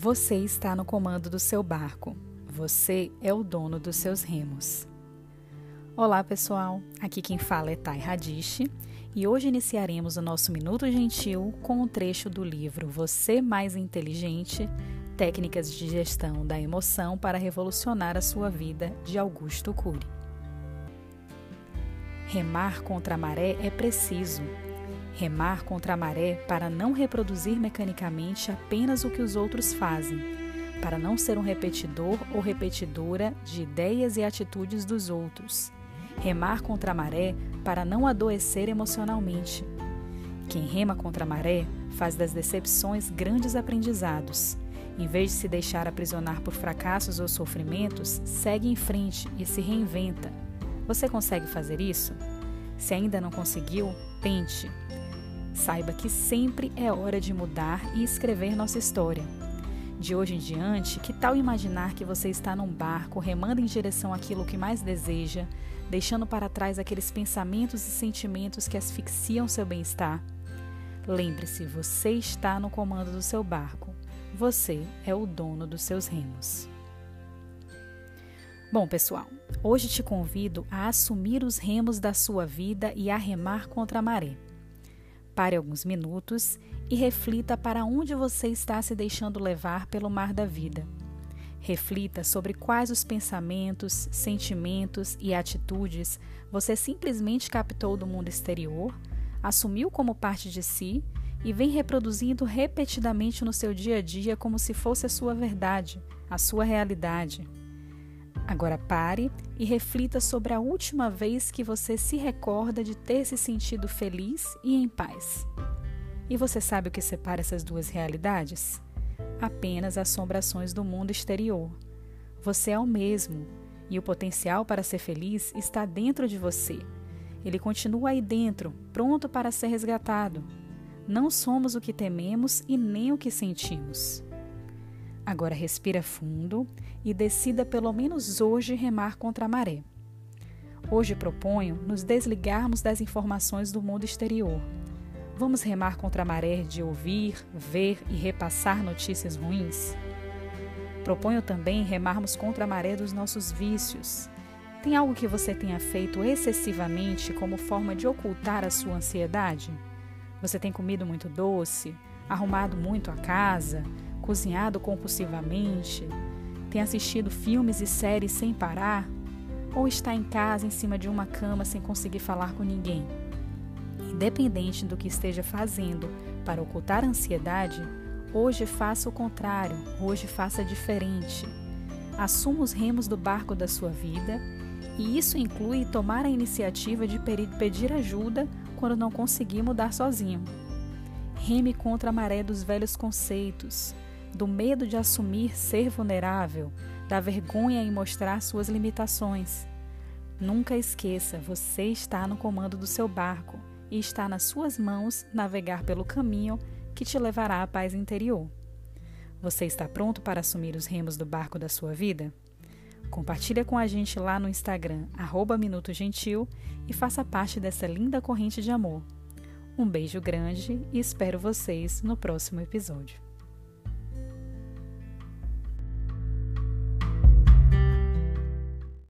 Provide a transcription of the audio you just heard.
Você está no comando do seu barco. Você é o dono dos seus remos. Olá, pessoal. Aqui quem fala é Thay Radish e hoje iniciaremos o nosso Minuto Gentil com um trecho do livro Você Mais Inteligente: Técnicas de Gestão da Emoção para Revolucionar a Sua Vida, de Augusto Cury. Remar contra a maré é preciso, Remar contra a maré para não reproduzir mecanicamente apenas o que os outros fazem, para não ser um repetidor ou repetidora de ideias e atitudes dos outros. Remar contra a maré para não adoecer emocionalmente. Quem rema contra a maré faz das decepções grandes aprendizados. Em vez de se deixar aprisionar por fracassos ou sofrimentos, segue em frente e se reinventa. Você consegue fazer isso? Se ainda não conseguiu, tente. Saiba que sempre é hora de mudar e escrever nossa história. De hoje em diante, que tal imaginar que você está num barco remando em direção àquilo que mais deseja, deixando para trás aqueles pensamentos e sentimentos que asfixiam seu bem-estar? Lembre-se, você está no comando do seu barco. Você é o dono dos seus remos. Bom, pessoal, hoje te convido a assumir os remos da sua vida e a remar contra a maré. Pare alguns minutos e reflita para onde você está se deixando levar pelo mar da vida. Reflita sobre quais os pensamentos, sentimentos e atitudes você simplesmente captou do mundo exterior, assumiu como parte de si e vem reproduzindo repetidamente no seu dia a dia como se fosse a sua verdade, a sua realidade. Agora pare e reflita sobre a última vez que você se recorda de ter se sentido feliz e em paz. E você sabe o que separa essas duas realidades? Apenas assombrações do mundo exterior. Você é o mesmo e o potencial para ser feliz está dentro de você. Ele continua aí dentro, pronto para ser resgatado. Não somos o que tememos e nem o que sentimos. Agora respira fundo e decida pelo menos hoje remar contra a maré. Hoje proponho nos desligarmos das informações do mundo exterior. Vamos remar contra a maré de ouvir, ver e repassar notícias ruins? Proponho também remarmos contra a maré dos nossos vícios. Tem algo que você tenha feito excessivamente como forma de ocultar a sua ansiedade? Você tem comido muito doce, arrumado muito a casa, cozinhado compulsivamente, tem assistido filmes e séries sem parar, ou está em casa em cima de uma cama sem conseguir falar com ninguém. Independente do que esteja fazendo para ocultar a ansiedade, hoje faça o contrário, hoje faça diferente. Assuma os remos do barco da sua vida e isso inclui tomar a iniciativa de pedir ajuda quando não conseguir mudar sozinho. Reme contra a maré dos velhos conceitos, do medo de assumir ser vulnerável, da vergonha em mostrar suas limitações. Nunca esqueça, você está no comando do seu barco e está nas suas mãos navegar pelo caminho que te levará à paz interior. Você está pronto para assumir os remos do barco da sua vida? Compartilha com a gente lá no Instagram, Minuto Gentil, e faça parte dessa linda corrente de amor. Um beijo grande e espero vocês no próximo episódio.